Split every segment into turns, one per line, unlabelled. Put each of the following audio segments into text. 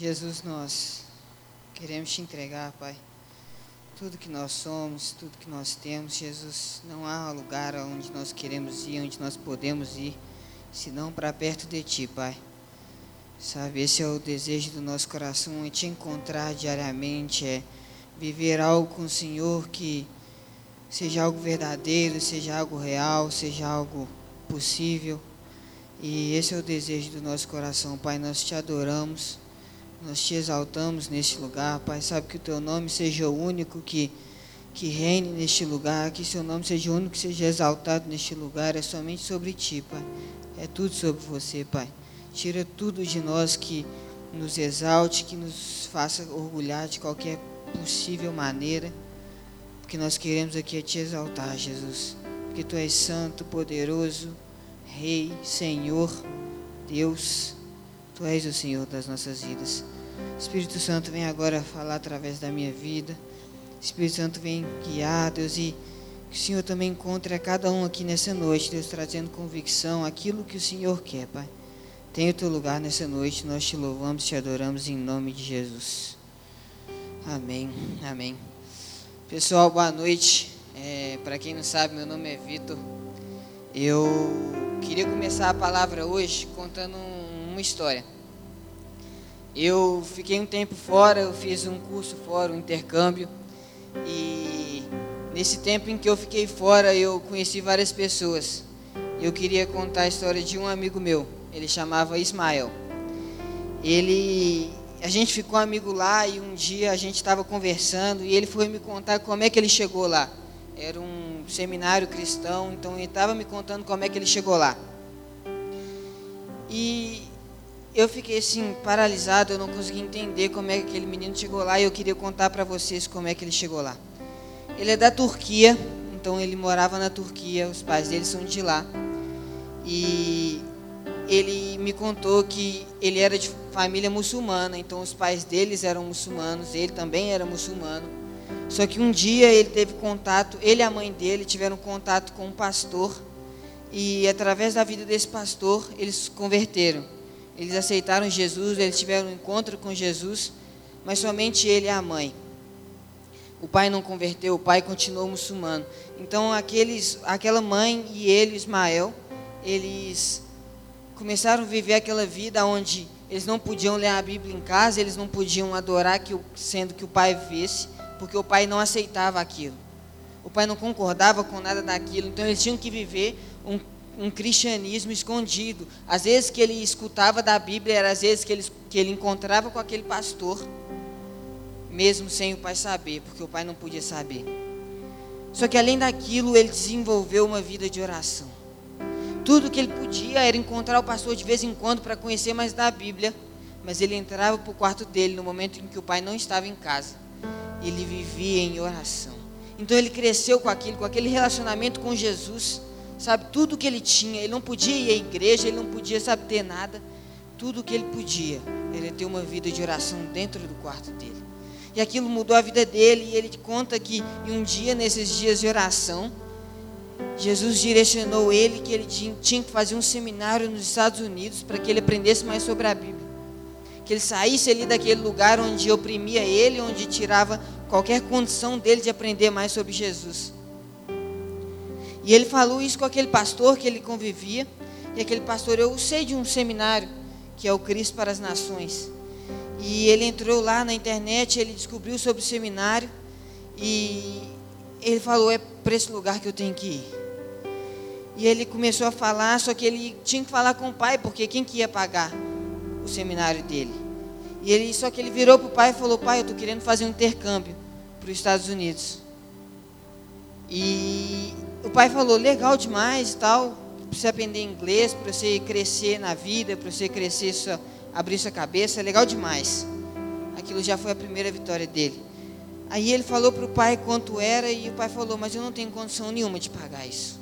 Jesus, nós queremos te entregar, Pai, tudo que nós somos, tudo que nós temos. Jesus, não há lugar onde nós queremos ir, onde nós podemos ir, senão para perto de Ti, Pai. Sabe, esse é o desejo do nosso coração, é te encontrar diariamente, é viver algo com o Senhor que seja algo verdadeiro, seja algo real, seja algo possível. E esse é o desejo do nosso coração, Pai. Nós te adoramos, nós te exaltamos neste lugar, Pai. Sabe que o teu nome seja o único que, que reine neste lugar, que seu nome seja o único que seja exaltado neste lugar. É somente sobre ti, Pai. É tudo sobre você, Pai. Tira tudo de nós que nos exalte, que nos faça orgulhar de qualquer possível maneira. Porque nós queremos aqui é te exaltar, Jesus. Porque tu és santo, poderoso, Rei, Senhor, Deus. Tu és o Senhor das nossas vidas. Espírito Santo vem agora falar através da minha vida. Espírito Santo vem guiar, Deus, e que o Senhor também encontre a cada um aqui nessa noite, Deus, trazendo convicção, aquilo que o Senhor quer, Pai. Tenha o teu lugar nessa noite, nós te louvamos, te adoramos em nome de Jesus. Amém, amém. Pessoal, boa noite. É, Para quem não sabe, meu nome é Vitor. Eu queria começar a palavra hoje contando uma história. Eu fiquei um tempo fora, eu fiz um curso fora, um intercâmbio, e nesse tempo em que eu fiquei fora, eu conheci várias pessoas. Eu queria contar a história de um amigo meu ele chamava Ismael. Ele, a gente ficou amigo lá e um dia a gente estava conversando e ele foi me contar como é que ele chegou lá. Era um seminário cristão, então ele estava me contando como é que ele chegou lá. E eu fiquei assim paralisado, eu não consegui entender como é que aquele menino chegou lá e eu queria contar para vocês como é que ele chegou lá. Ele é da Turquia, então ele morava na Turquia, os pais dele são de lá. E ele me contou que ele era de família muçulmana, então os pais deles eram muçulmanos, ele também era muçulmano. Só que um dia ele teve contato, ele e a mãe dele tiveram contato com um pastor, e através da vida desse pastor, eles se converteram. Eles aceitaram Jesus, eles tiveram um encontro com Jesus, mas somente ele e a mãe. O pai não converteu, o pai continuou muçulmano. Então aqueles, aquela mãe e ele, Ismael, eles começaram a viver aquela vida onde eles não podiam ler a Bíblia em casa, eles não podiam adorar que, sendo que o pai visse, porque o pai não aceitava aquilo. O pai não concordava com nada daquilo, então eles tinham que viver um, um cristianismo escondido. Às vezes que ele escutava da Bíblia, era às vezes que ele, que ele encontrava com aquele pastor, mesmo sem o pai saber, porque o pai não podia saber. Só que além daquilo, ele desenvolveu uma vida de oração. Tudo que ele podia era encontrar o pastor de vez em quando para conhecer mais da Bíblia, mas ele entrava para o quarto dele no momento em que o pai não estava em casa. Ele vivia em oração. Então ele cresceu com aquilo, com aquele relacionamento com Jesus, sabe? Tudo que ele tinha, ele não podia ir à igreja, ele não podia saber ter nada. Tudo que ele podia era ter uma vida de oração dentro do quarto dele. E aquilo mudou a vida dele, e ele conta que um dia, nesses dias de oração, Jesus direcionou ele que ele tinha que fazer um seminário nos Estados Unidos para que ele aprendesse mais sobre a Bíblia. Que ele saísse ali daquele lugar onde oprimia ele, onde tirava qualquer condição dele de aprender mais sobre Jesus. E ele falou isso com aquele pastor que ele convivia. E aquele pastor, eu sei de um seminário que é o Cristo para as Nações. E ele entrou lá na internet, ele descobriu sobre o seminário e ele falou: é para esse lugar que eu tenho que ir. E ele começou a falar, só que ele tinha que falar com o pai, porque quem que ia pagar o seminário dele? E ele, só que ele virou para o pai e falou: Pai, eu estou querendo fazer um intercâmbio para os Estados Unidos. E o pai falou: Legal demais e tal, para você aprender inglês, para você crescer na vida, para você crescer, sua, abrir sua cabeça, legal demais. Aquilo já foi a primeira vitória dele. Aí ele falou para o pai quanto era e o pai falou: Mas eu não tenho condição nenhuma de pagar isso.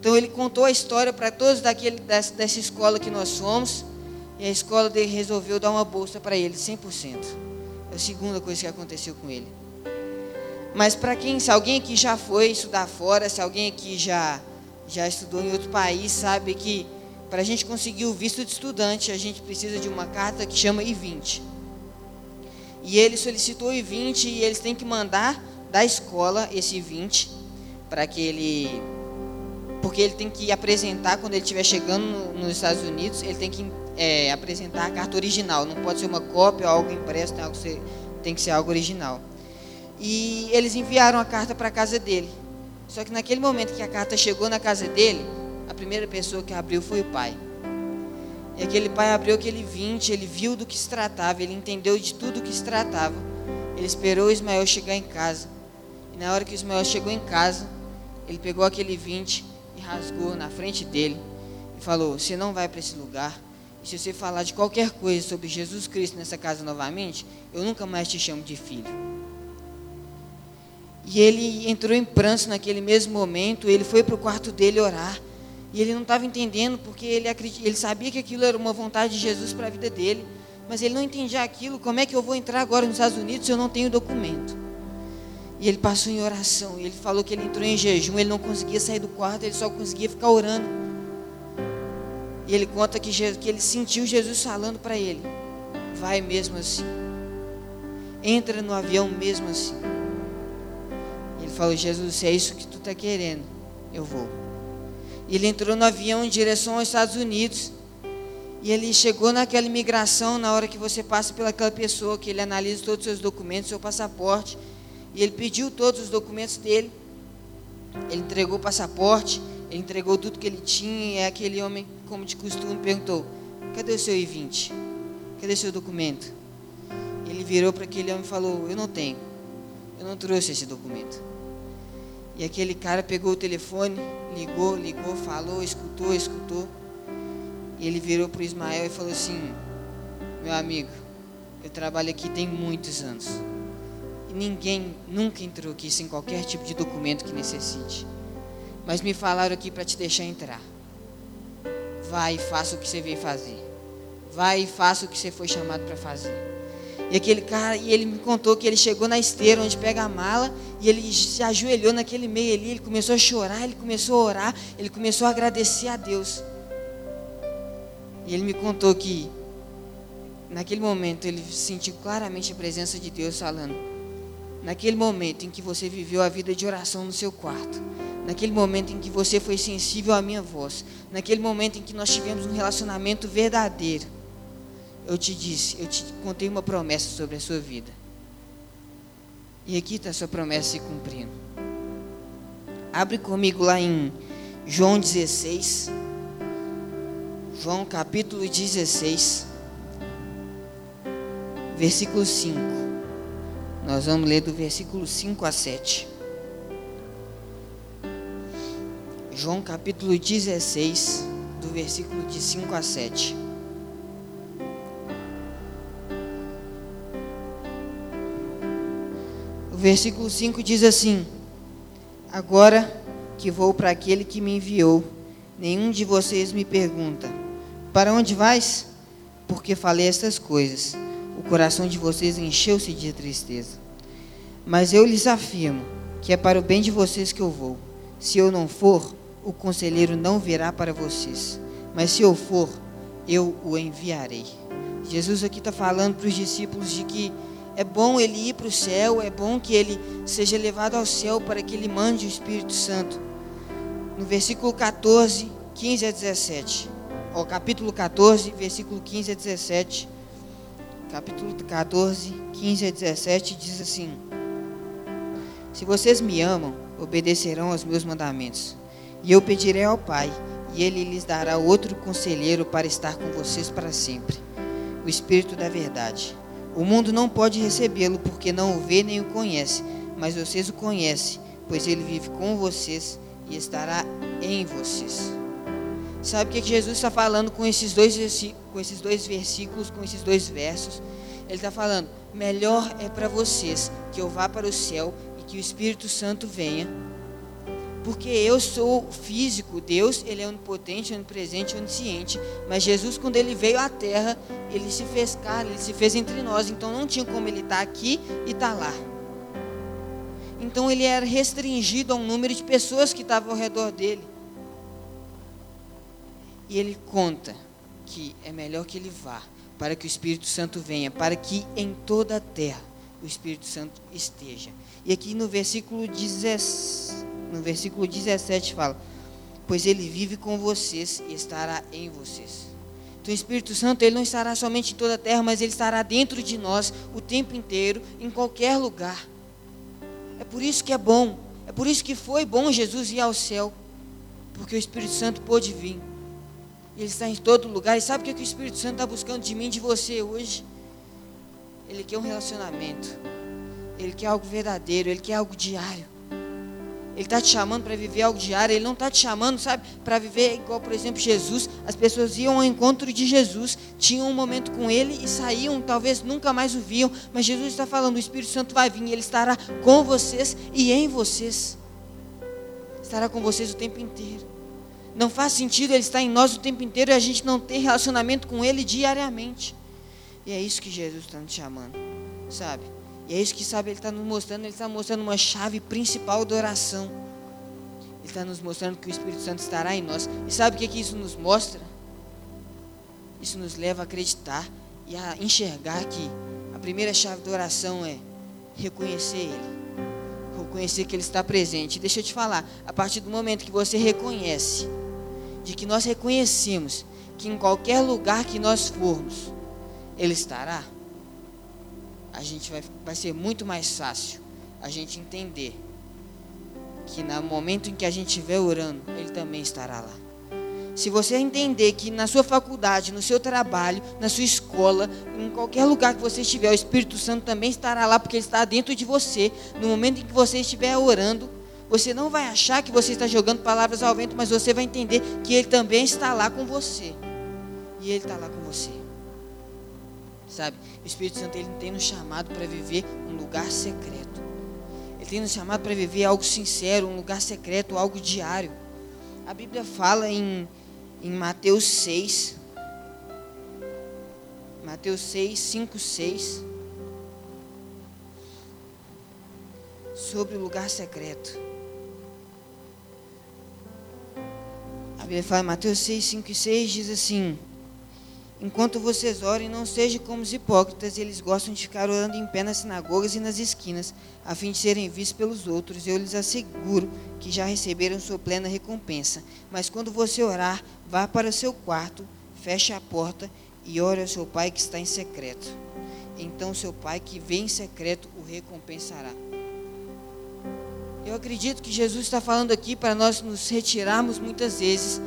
Então ele contou a história para todos daquele, dessa, dessa escola que nós fomos e a escola dele resolveu dar uma bolsa para ele, 100%. É a segunda coisa que aconteceu com ele. Mas para quem, se alguém aqui já foi estudar fora, se alguém aqui já, já estudou em outro país, sabe que para a gente conseguir o visto de estudante, a gente precisa de uma carta que chama I-20. E ele solicitou o I-20 e eles têm que mandar da escola esse I-20 para que ele porque ele tem que apresentar quando ele estiver chegando no, nos Estados Unidos, ele tem que é, apresentar a carta original, não pode ser uma cópia ou algo impresso, tem, algo ser, tem que ser algo original. E eles enviaram a carta para a casa dele. Só que naquele momento que a carta chegou na casa dele, a primeira pessoa que abriu foi o pai. E aquele pai abriu aquele 20, ele viu do que se tratava, ele entendeu de tudo que se tratava. Ele esperou o Ismael chegar em casa. E na hora que o Ismael chegou em casa, ele pegou aquele 20 e rasgou na frente dele e falou: Você não vai para esse lugar. E se você falar de qualquer coisa sobre Jesus Cristo nessa casa novamente, eu nunca mais te chamo de filho. E ele entrou em pranto naquele mesmo momento, ele foi para o quarto dele orar. E ele não estava entendendo porque ele, ele sabia que aquilo era uma vontade de Jesus para a vida dele, mas ele não entendia aquilo. Como é que eu vou entrar agora nos Estados Unidos se eu não tenho documento? E ele passou em oração. Ele falou que ele entrou em jejum, ele não conseguia sair do quarto, ele só conseguia ficar orando. E ele conta que, Jesus, que ele sentiu Jesus falando para ele: Vai mesmo assim. Entra no avião mesmo assim. Falou: Jesus, se é isso que tu está querendo, eu vou. E ele entrou no avião em direção aos Estados Unidos. E ele chegou naquela imigração, na hora que você passa pelaquela pessoa, que ele analisa todos os seus documentos, seu passaporte. E ele pediu todos os documentos dele. Ele entregou o passaporte, ele entregou tudo que ele tinha. E aquele homem, como de costume, perguntou: Cadê o seu I-20? Cadê o seu documento? Ele virou para aquele homem e falou: Eu não tenho. Eu não trouxe esse documento. E aquele cara pegou o telefone, ligou, ligou, falou, escutou, escutou. E ele virou para o Ismael e falou assim: Meu amigo, eu trabalho aqui tem muitos anos. E ninguém nunca entrou aqui sem qualquer tipo de documento que necessite. Mas me falaram aqui para te deixar entrar. Vai e faça o que você veio fazer. Vai e faça o que você foi chamado para fazer. E aquele cara, e ele me contou que ele chegou na esteira onde pega a mala e ele se ajoelhou naquele meio ali, ele começou a chorar, ele começou a orar, ele começou a agradecer a Deus. E ele me contou que naquele momento ele sentiu claramente a presença de Deus falando: Naquele momento em que você viveu a vida de oração no seu quarto, naquele momento em que você foi sensível à minha voz, naquele momento em que nós tivemos um relacionamento verdadeiro, eu te disse, eu te contei uma promessa sobre a sua vida. E aqui está a sua promessa se cumprindo. Abre comigo lá em João 16. João capítulo 16, versículo 5. Nós vamos ler do versículo 5 a 7. João capítulo 16, do versículo de 5 a 7. Versículo 5 diz assim: Agora que vou para aquele que me enviou, nenhum de vocês me pergunta: Para onde vais? Porque falei estas coisas. O coração de vocês encheu-se de tristeza. Mas eu lhes afirmo que é para o bem de vocês que eu vou. Se eu não for, o conselheiro não virá para vocês. Mas se eu for, eu o enviarei. Jesus aqui está falando para os discípulos de que é bom ele ir para o céu, é bom que ele seja levado ao céu para que ele mande o Espírito Santo. No versículo 14, 15 a 17. Ó, capítulo 14, versículo 15 a 17. Capítulo 14, 15 a 17 diz assim: Se vocês me amam, obedecerão aos meus mandamentos. E eu pedirei ao Pai, e ele lhes dará outro conselheiro para estar com vocês para sempre o Espírito da Verdade o mundo não pode recebê-lo porque não o vê nem o conhece, mas vocês o conhecem, pois ele vive com vocês e estará em vocês. Sabe o que Jesus está falando com esses dois, com esses dois versículos, com esses dois versos? Ele está falando: melhor é para vocês que eu vá para o céu e que o Espírito Santo venha porque eu sou físico, Deus, ele é onipotente, onipresente, onisciente, mas Jesus quando ele veio à terra, ele se fez carne, ele se fez entre nós, então não tinha como ele estar tá aqui e estar tá lá. Então ele era restringido a um número de pessoas que estavam ao redor dele. E ele conta que é melhor que ele vá, para que o Espírito Santo venha, para que em toda a terra o Espírito Santo esteja. E aqui no versículo, 10, no versículo 17 fala: Pois ele vive com vocês e estará em vocês. Então o Espírito Santo ele não estará somente em toda a terra, mas ele estará dentro de nós o tempo inteiro, em qualquer lugar. É por isso que é bom, é por isso que foi bom Jesus ir ao céu, porque o Espírito Santo pôde vir. Ele está em todo lugar. E sabe o que o Espírito Santo está buscando de mim de você hoje? Ele quer um relacionamento. Ele quer algo verdadeiro. Ele quer algo diário. Ele está te chamando para viver algo diário. Ele não está te chamando, sabe, para viver igual, por exemplo, Jesus. As pessoas iam ao encontro de Jesus, tinham um momento com Ele e saíam, talvez nunca mais o viam. Mas Jesus está falando: o Espírito Santo vai vir, Ele estará com vocês e em vocês. Estará com vocês o tempo inteiro. Não faz sentido Ele estar em nós o tempo inteiro e a gente não ter relacionamento com Ele diariamente. E é isso que Jesus está nos chamando, sabe? E é isso que, sabe, Ele está nos mostrando. Ele está mostrando uma chave principal da oração. Ele está nos mostrando que o Espírito Santo estará em nós. E sabe o que, que isso nos mostra? Isso nos leva a acreditar e a enxergar que a primeira chave da oração é reconhecer Ele. Reconhecer que Ele está presente. Deixa eu te falar, a partir do momento que você reconhece de que nós reconhecemos que em qualquer lugar que nós formos, Ele estará, a gente vai, vai ser muito mais fácil a gente entender que no momento em que a gente estiver orando, Ele também estará lá. Se você entender que na sua faculdade, no seu trabalho, na sua escola, em qualquer lugar que você estiver, o Espírito Santo também estará lá, porque Ele está dentro de você. No momento em que você estiver orando, você não vai achar que você está jogando palavras ao vento, mas você vai entender que Ele também está lá com você. E Ele está lá com você. Sabe? O Espírito Santo ele tem nos chamado para viver um lugar secreto. Ele tem nos chamado para viver algo sincero, um lugar secreto, algo diário. A Bíblia fala em, em Mateus 6. Mateus 6, 5, 6. Sobre o lugar secreto. Bíblia fala, Mateus 6, 5 e 6 diz assim: Enquanto vocês orem, não sejam como os hipócritas, eles gostam de ficar orando em pé nas sinagogas e nas esquinas, a fim de serem vistos pelos outros. Eu lhes asseguro que já receberam sua plena recompensa. Mas quando você orar, vá para o seu quarto, feche a porta e ore ao seu pai que está em secreto. Então seu pai que vem em secreto o recompensará. Eu acredito que Jesus está falando aqui para nós nos retirarmos muitas vezes,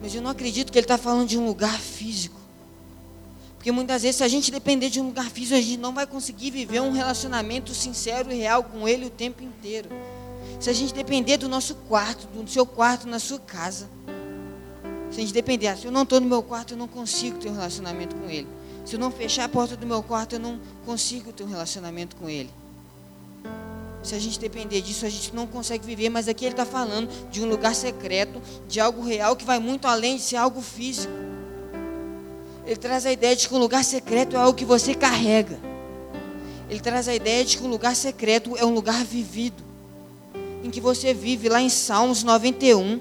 mas eu não acredito que Ele está falando de um lugar físico. Porque muitas vezes, se a gente depender de um lugar físico, a gente não vai conseguir viver um relacionamento sincero e real com Ele o tempo inteiro. Se a gente depender do nosso quarto, do seu quarto na sua casa, se a gente depender, ah, se eu não estou no meu quarto, eu não consigo ter um relacionamento com Ele. Se eu não fechar a porta do meu quarto, eu não consigo ter um relacionamento com Ele. Se a gente depender disso, a gente não consegue viver. Mas aqui ele está falando de um lugar secreto, de algo real que vai muito além de ser algo físico. Ele traz a ideia de que um lugar secreto é algo que você carrega. Ele traz a ideia de que um lugar secreto é um lugar vivido, em que você vive. Lá em Salmos 91,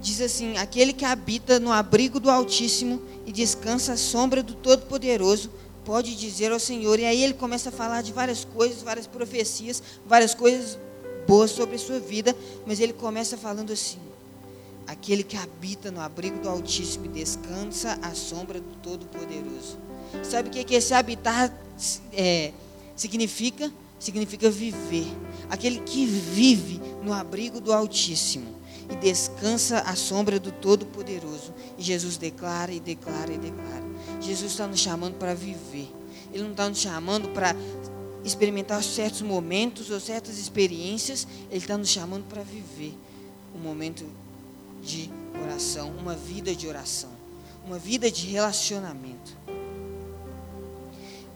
diz assim: Aquele que habita no abrigo do Altíssimo e descansa à sombra do Todo-Poderoso pode dizer ao Senhor. E aí ele começa a falar de várias coisas, várias profecias, várias coisas boas sobre a sua vida, mas ele começa falando assim: aquele que habita no abrigo do Altíssimo e descansa à sombra do Todo-Poderoso. Sabe o que, esse habitar é, significa? Significa viver. Aquele que vive no abrigo do Altíssimo e descansa à sombra do Todo-Poderoso. E Jesus declara e declara e declara. Jesus está nos chamando para viver. Ele não está nos chamando para experimentar certos momentos ou certas experiências. Ele está nos chamando para viver um momento de oração, uma vida de oração, uma vida de relacionamento.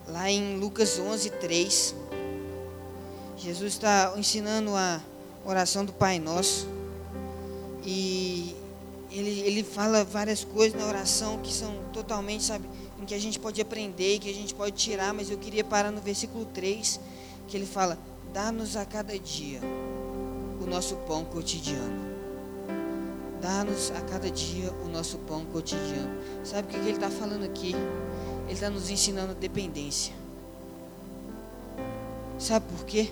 Lá em Lucas 11, 3, Jesus está ensinando a oração do Pai Nosso. E ele, ele fala várias coisas na oração que são totalmente, sabe, em que a gente pode aprender que a gente pode tirar, mas eu queria parar no versículo 3, que ele fala: Dá-nos a cada dia o nosso pão cotidiano. Dá-nos a cada dia o nosso pão cotidiano. Sabe o que ele está falando aqui? Ele está nos ensinando dependência. Sabe por quê?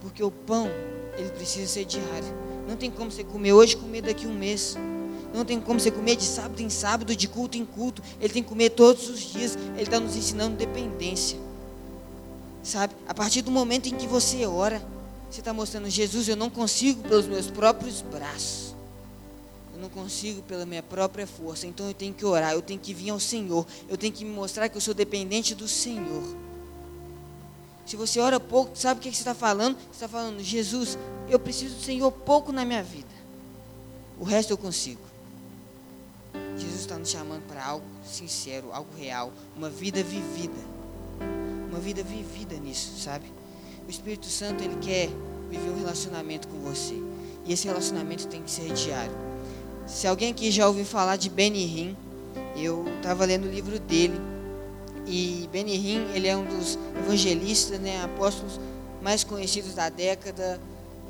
Porque o pão, ele precisa ser diário. Não tem como você comer hoje comer daqui a um mês. Não tem como você comer de sábado em sábado, de culto em culto. Ele tem que comer todos os dias. Ele está nos ensinando dependência. Sabe? A partir do momento em que você ora, você está mostrando, Jesus, eu não consigo pelos meus próprios braços. Não consigo pela minha própria força. Então eu tenho que orar, eu tenho que vir ao Senhor. Eu tenho que me mostrar que eu sou dependente do Senhor. Se você ora pouco, sabe o que você está falando? Você está falando, Jesus, eu preciso do Senhor pouco na minha vida. O resto eu consigo. Jesus está nos chamando para algo sincero, algo real, uma vida vivida. Uma vida vivida nisso, sabe? O Espírito Santo, ele quer viver um relacionamento com você. E esse relacionamento tem que ser diário. Se alguém aqui já ouviu falar de Benny Hinn, eu estava lendo o livro dele. E Benny Hinn, ele é um dos evangelistas, né, apóstolos mais conhecidos da década.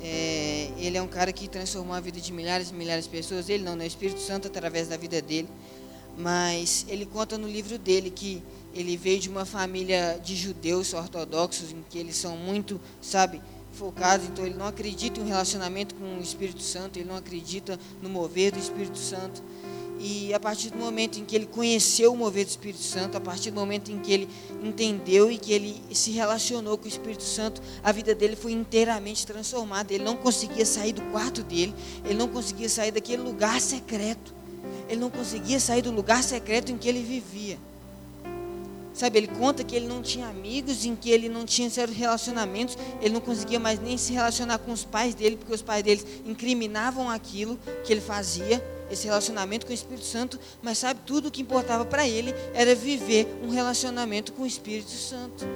É, ele é um cara que transformou a vida de milhares e milhares de pessoas. Ele não, né? O Espírito Santo através da vida dele. Mas ele conta no livro dele que ele veio de uma família de judeus ortodoxos, em que eles são muito, sabe, focados. Então ele não acredita em um relacionamento com o Espírito Santo. Ele não acredita no mover do Espírito Santo. E a partir do momento em que ele conheceu o mover do Espírito Santo, a partir do momento em que ele entendeu e que ele se relacionou com o Espírito Santo, a vida dele foi inteiramente transformada. Ele não conseguia sair do quarto dele, ele não conseguia sair daquele lugar secreto. Ele não conseguia sair do lugar secreto em que ele vivia. Sabe, ele conta que ele não tinha amigos, em que ele não tinha certos relacionamentos, ele não conseguia mais nem se relacionar com os pais dele, porque os pais dele incriminavam aquilo que ele fazia esse relacionamento com o Espírito Santo, mas sabe, tudo o que importava para ele era viver um relacionamento com o Espírito Santo.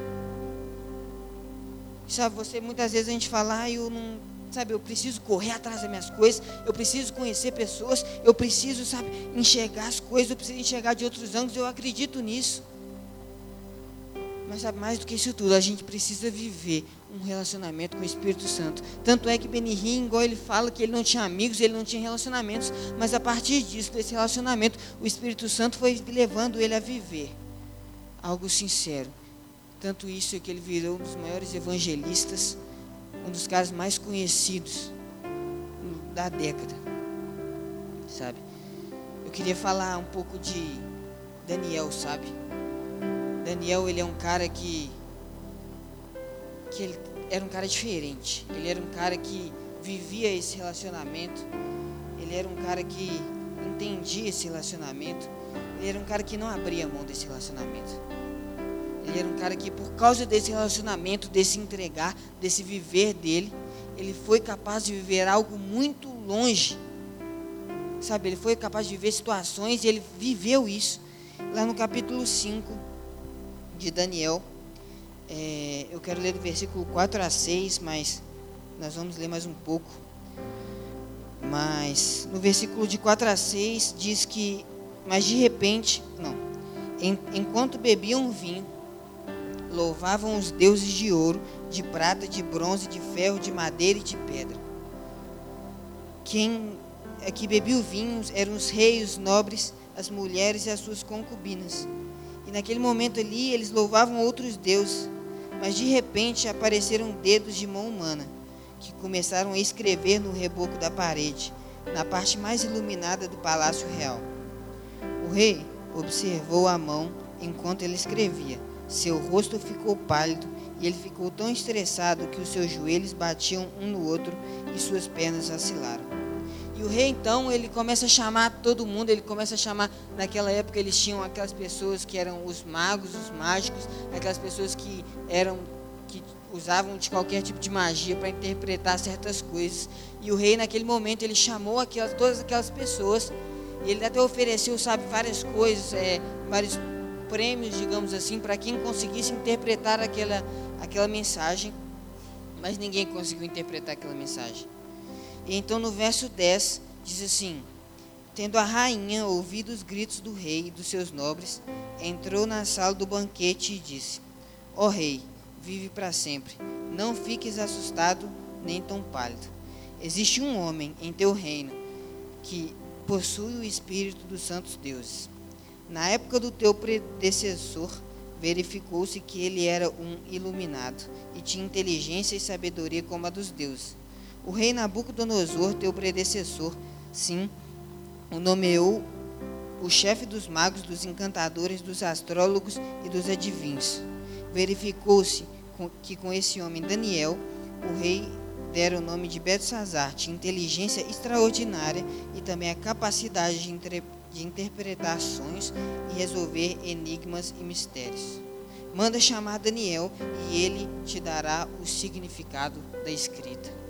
Sabe, você muitas vezes a gente fala, ah, eu não, sabe, eu preciso correr atrás das minhas coisas, eu preciso conhecer pessoas, eu preciso, sabe, enxergar as coisas, eu preciso enxergar de outros ângulos, eu acredito nisso. Mas sabe, mais do que isso tudo, a gente precisa viver um relacionamento com o Espírito Santo. Tanto é que Benihim, igual ele fala que ele não tinha amigos, ele não tinha relacionamentos, mas a partir disso, desse relacionamento, o Espírito Santo foi levando ele a viver algo sincero. Tanto isso que ele virou um dos maiores evangelistas, um dos caras mais conhecidos da década. Sabe? Eu queria falar um pouco de Daniel, sabe? Daniel, ele é um cara que que ele era um cara diferente. Ele era um cara que vivia esse relacionamento. Ele era um cara que entendia esse relacionamento. Ele era um cara que não abria mão desse relacionamento. Ele era um cara que, por causa desse relacionamento, desse entregar, desse viver dele, ele foi capaz de viver algo muito longe. Sabe, ele foi capaz de viver situações e ele viveu isso. Lá no capítulo 5, de Daniel. É, eu quero ler do versículo 4 a 6, mas nós vamos ler mais um pouco. Mas no versículo de 4 a 6 diz que, mas de repente, não, em, enquanto bebiam vinho, louvavam os deuses de ouro, de prata, de bronze, de ferro, de madeira e de pedra. Quem é que bebia o vinho eram os reis, os nobres, as mulheres e as suas concubinas e naquele momento ali eles louvavam outros deuses, mas de repente apareceram dedos de mão humana que começaram a escrever no reboco da parede, na parte mais iluminada do palácio real. O rei observou a mão enquanto ele escrevia. Seu rosto ficou pálido e ele ficou tão estressado que os seus joelhos batiam um no outro e suas pernas vacilaram. O rei então, ele começa a chamar todo mundo, ele começa a chamar, naquela época eles tinham aquelas pessoas que eram os magos, os mágicos, aquelas pessoas que eram que usavam de qualquer tipo de magia para interpretar certas coisas. E o rei naquele momento ele chamou aquelas todas aquelas pessoas e ele até ofereceu, sabe, várias coisas, é, vários prêmios, digamos assim, para quem conseguisse interpretar aquela aquela mensagem, mas ninguém conseguiu interpretar aquela mensagem. Então no verso 10 diz assim: Tendo a rainha ouvido os gritos do rei e dos seus nobres, entrou na sala do banquete e disse: Ó oh, rei, vive para sempre. Não fiques assustado nem tão pálido. Existe um homem em teu reino que possui o espírito dos santos deuses. Na época do teu predecessor, verificou-se que ele era um iluminado e tinha inteligência e sabedoria como a dos deuses. O rei Nabucodonosor, teu predecessor, sim, o nomeou o chefe dos magos, dos encantadores, dos astrólogos e dos adivinhos. Verificou-se que com esse homem Daniel, o rei dera o nome de Belsazar, tinha inteligência extraordinária e também a capacidade de, de interpretar sonhos e resolver enigmas e mistérios. Manda chamar Daniel e ele te dará o significado da escrita.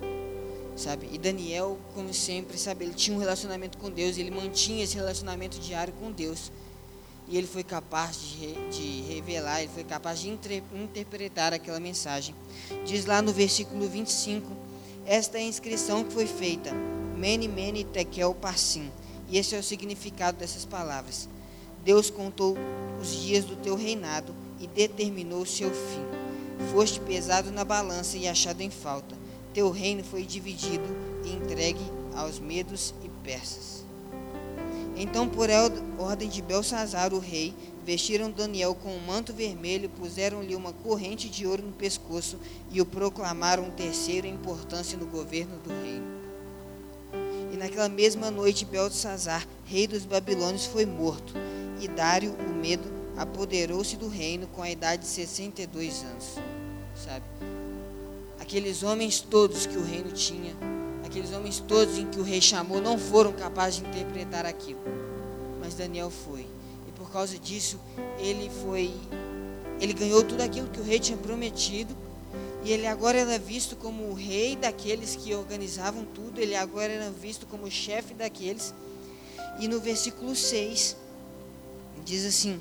Sabe? E Daniel, como sempre, sabe, ele tinha um relacionamento com Deus, ele mantinha esse relacionamento diário com Deus. E ele foi capaz de, de revelar, ele foi capaz de inter, interpretar aquela mensagem. Diz lá no versículo 25: Esta é a inscrição que foi feita: Mene, Mene, Tekel, Parsim. E esse é o significado dessas palavras. Deus contou os dias do teu reinado e determinou o seu fim. Foste pesado na balança e achado em falta. Teu reino foi dividido e entregue aos medos e persas. Então, por ordem de Belsazar, o rei, vestiram Daniel com um manto vermelho, puseram-lhe uma corrente de ouro no pescoço e o proclamaram terceiro em importância no governo do reino. E naquela mesma noite, Belsazar, rei dos babilônios, foi morto, e Dário, o medo, apoderou-se do reino com a idade de 62 anos. Sabe? Aqueles homens todos que o reino tinha Aqueles homens todos em que o rei chamou não foram capazes de interpretar aquilo. Mas Daniel foi. E por causa disso, ele foi ele ganhou tudo aquilo que o rei tinha prometido. E ele agora era visto como o rei daqueles que organizavam tudo, ele agora era visto como o chefe daqueles. E no versículo 6, diz assim: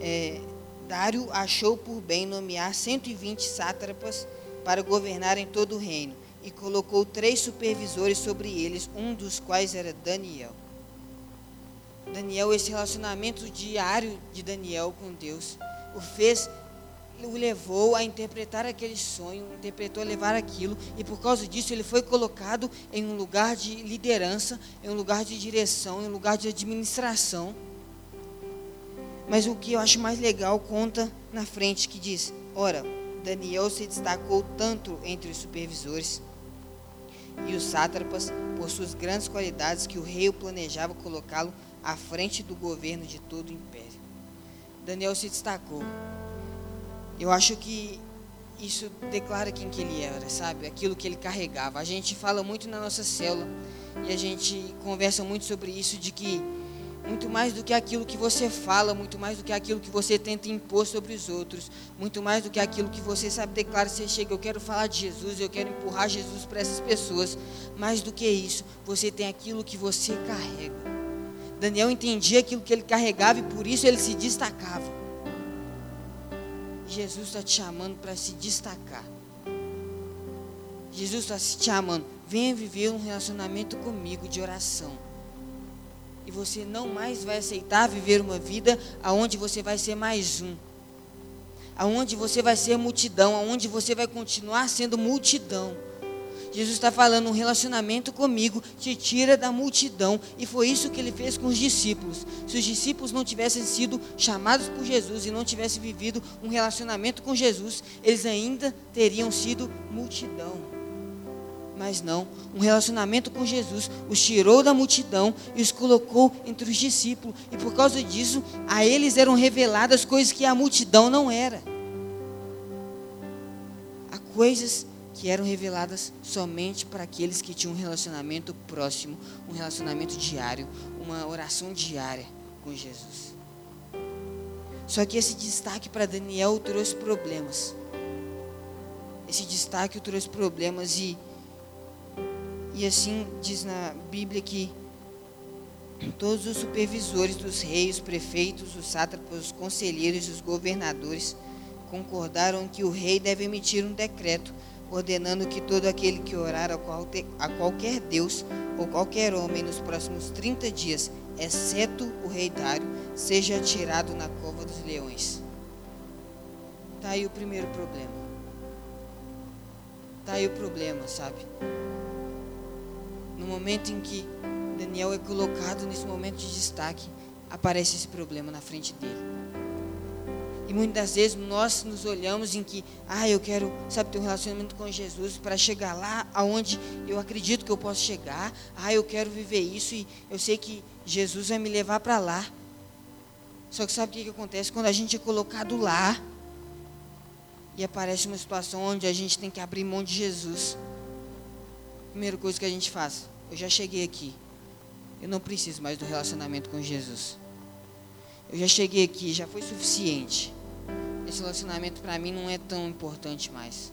é, Dário achou por bem nomear 120 sátrapas para governar em todo o reino e colocou três supervisores sobre eles, um dos quais era Daniel. Daniel, esse relacionamento diário de Daniel com Deus, o fez, o levou a interpretar aquele sonho, interpretou a levar aquilo, e por causa disso ele foi colocado em um lugar de liderança, em um lugar de direção, em um lugar de administração. Mas o que eu acho mais legal conta na frente que diz: Ora, Daniel se destacou tanto entre os supervisores e os sátrapas por suas grandes qualidades que o rei planejava colocá-lo à frente do governo de todo o império. Daniel se destacou. Eu acho que isso declara quem que ele era, sabe? Aquilo que ele carregava. A gente fala muito na nossa célula e a gente conversa muito sobre isso de que muito mais do que aquilo que você fala, muito mais do que aquilo que você tenta impor sobre os outros, muito mais do que aquilo que você sabe declara, você chega, eu quero falar de Jesus, eu quero empurrar Jesus para essas pessoas. Mais do que isso, você tem aquilo que você carrega. Daniel entendia aquilo que ele carregava e por isso ele se destacava. Jesus está te chamando para se destacar. Jesus está te chamando, venha viver um relacionamento comigo de oração e você não mais vai aceitar viver uma vida aonde você vai ser mais um. Aonde você vai ser multidão, aonde você vai continuar sendo multidão. Jesus está falando, um relacionamento comigo te tira da multidão. E foi isso que ele fez com os discípulos. Se os discípulos não tivessem sido chamados por Jesus e não tivessem vivido um relacionamento com Jesus, eles ainda teriam sido multidão. Mas não, um relacionamento com Jesus os tirou da multidão e os colocou entre os discípulos. E por causa disso, a eles eram reveladas coisas que a multidão não era. Há coisas que eram reveladas somente para aqueles que tinham um relacionamento próximo, um relacionamento diário, uma oração diária com Jesus. Só que esse destaque para Daniel trouxe problemas. Esse destaque trouxe problemas e e assim diz na Bíblia que todos os supervisores dos reis, os prefeitos, os sátrapas, os conselheiros e os governadores concordaram que o rei deve emitir um decreto ordenando que todo aquele que orar a qualquer Deus ou qualquer homem nos próximos 30 dias, exceto o rei Dário, seja tirado na cova dos leões. Está aí o primeiro problema. Está aí o problema, sabe? No momento em que Daniel é colocado nesse momento de destaque, aparece esse problema na frente dele. E muitas vezes nós nos olhamos em que, ah, eu quero, sabe, ter um relacionamento com Jesus para chegar lá aonde eu acredito que eu posso chegar. Ah, eu quero viver isso e eu sei que Jesus vai me levar para lá. Só que sabe o que, que acontece? Quando a gente é colocado lá e aparece uma situação onde a gente tem que abrir mão de Jesus, primeira coisa que a gente faz, eu já cheguei aqui. Eu não preciso mais do relacionamento com Jesus. Eu já cheguei aqui, já foi suficiente. Esse relacionamento para mim não é tão importante mais.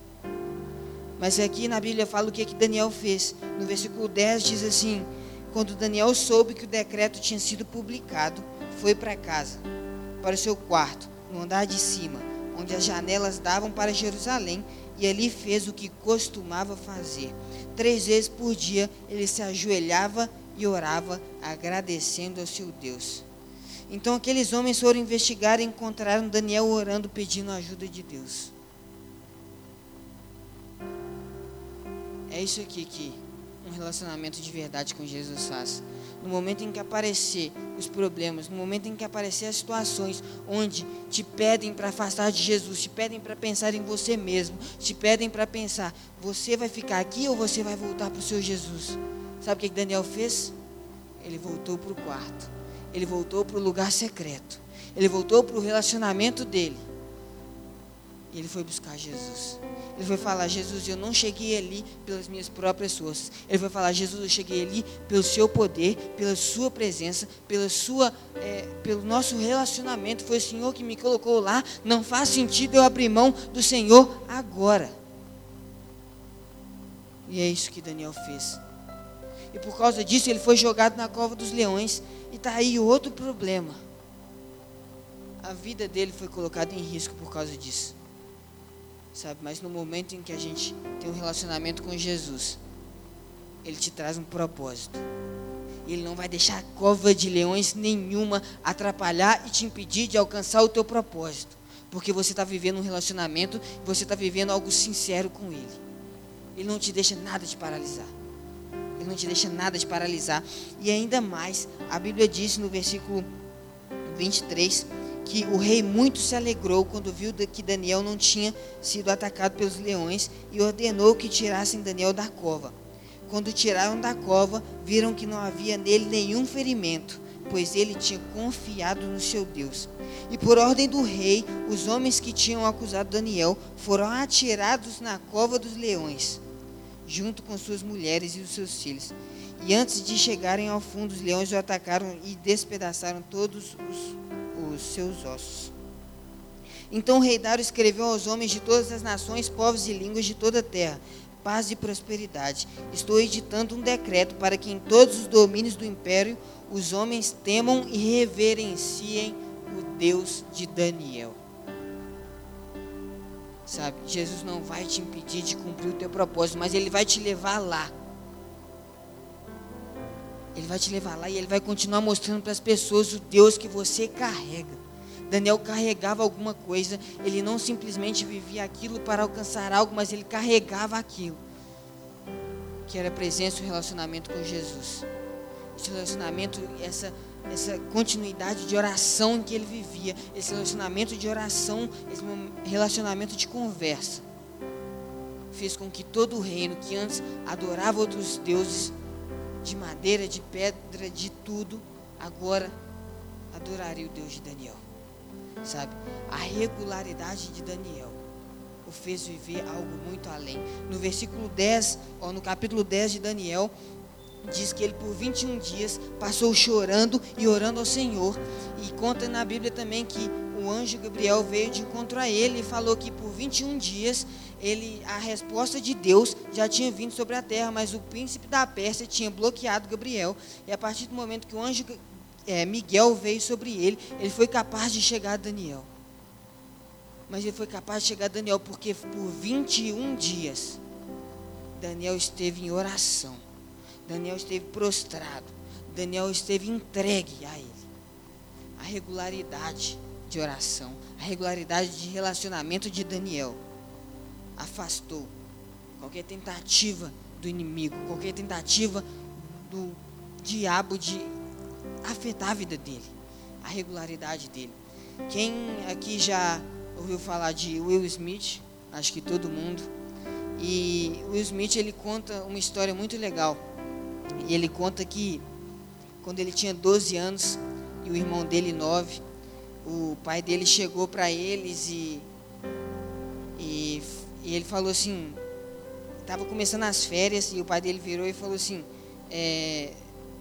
Mas aqui na Bíblia fala o que, que Daniel fez. No versículo 10 diz assim: Quando Daniel soube que o decreto tinha sido publicado, foi para casa, para o seu quarto, no andar de cima, onde as janelas davam para Jerusalém, e ali fez o que costumava fazer. Três vezes por dia ele se ajoelhava e orava, agradecendo ao seu Deus. Então aqueles homens foram investigar e encontraram Daniel orando, pedindo a ajuda de Deus. É isso aqui que um relacionamento de verdade com Jesus faz. No momento em que aparecer os problemas, no momento em que aparecer as situações onde te pedem para afastar de Jesus, te pedem para pensar em você mesmo, te pedem para pensar, você vai ficar aqui ou você vai voltar para o seu Jesus? Sabe o que Daniel fez? Ele voltou para o quarto. Ele voltou para o lugar secreto. Ele voltou para o relacionamento dele. E ele foi buscar Jesus. Ele foi falar: Jesus, eu não cheguei ali pelas minhas próprias forças. Ele foi falar: Jesus, eu cheguei ali pelo seu poder, pela sua presença, pela sua, é, pelo nosso relacionamento. Foi o Senhor que me colocou lá. Não faz sentido eu abrir mão do Senhor agora. E é isso que Daniel fez. E por causa disso ele foi jogado na cova dos leões. E está aí outro problema. A vida dele foi colocada em risco por causa disso. Sabe, mas no momento em que a gente tem um relacionamento com Jesus, ele te traz um propósito. Ele não vai deixar a cova de leões nenhuma atrapalhar e te impedir de alcançar o teu propósito. Porque você está vivendo um relacionamento, você está vivendo algo sincero com Ele. Ele não te deixa nada te paralisar. Ele não te deixa nada te paralisar. E ainda mais, a Bíblia diz no versículo 23 que o rei muito se alegrou quando viu que Daniel não tinha sido atacado pelos leões e ordenou que tirassem Daniel da cova. Quando tiraram da cova, viram que não havia nele nenhum ferimento, pois ele tinha confiado no seu Deus. E por ordem do rei, os homens que tinham acusado Daniel foram atirados na cova dos leões junto com suas mulheres e os seus filhos. E antes de chegarem ao fundo, os leões o atacaram e despedaçaram todos os, os seus ossos. Então o rei Dário escreveu aos homens de todas as nações, povos e línguas de toda a terra: paz e prosperidade. Estou editando um decreto para que em todos os domínios do império os homens temam e reverenciem o Deus de Daniel. Sabe? Jesus não vai te impedir de cumprir o teu propósito, mas ele vai te levar lá. Ele vai te levar lá e ele vai continuar mostrando para as pessoas o Deus que você carrega. Daniel carregava alguma coisa, ele não simplesmente vivia aquilo para alcançar algo, mas ele carregava aquilo. Que era a presença e o relacionamento com Jesus. Esse relacionamento, essa essa continuidade de oração que ele vivia, esse relacionamento de oração, esse relacionamento de conversa, fez com que todo o reino que antes adorava outros deuses de madeira, de pedra, de tudo, agora adoraria o Deus de Daniel. Sabe? A regularidade de Daniel o fez viver algo muito além. No versículo 10, ou no capítulo 10 de Daniel, diz que ele por 21 dias passou chorando e orando ao Senhor. E conta na Bíblia também que o anjo Gabriel veio de encontro a ele e falou que por 21 dias ele, a resposta de Deus já tinha vindo sobre a terra, mas o príncipe da Pérsia tinha bloqueado Gabriel. E a partir do momento que o anjo é, Miguel veio sobre ele, ele foi capaz de chegar a Daniel. Mas ele foi capaz de chegar a Daniel porque por 21 dias Daniel esteve em oração. Daniel esteve prostrado. Daniel esteve entregue a ele. A regularidade de oração, a regularidade de relacionamento de Daniel afastou qualquer tentativa do inimigo, qualquer tentativa do diabo de afetar a vida dele, a regularidade dele. Quem aqui já ouviu falar de Will Smith? Acho que todo mundo. E Will Smith ele conta uma história muito legal. E ele conta que quando ele tinha 12 anos e o irmão dele 9, o pai dele chegou para eles e, e, ele falou assim, estava começando as férias e o pai dele virou e falou assim, é,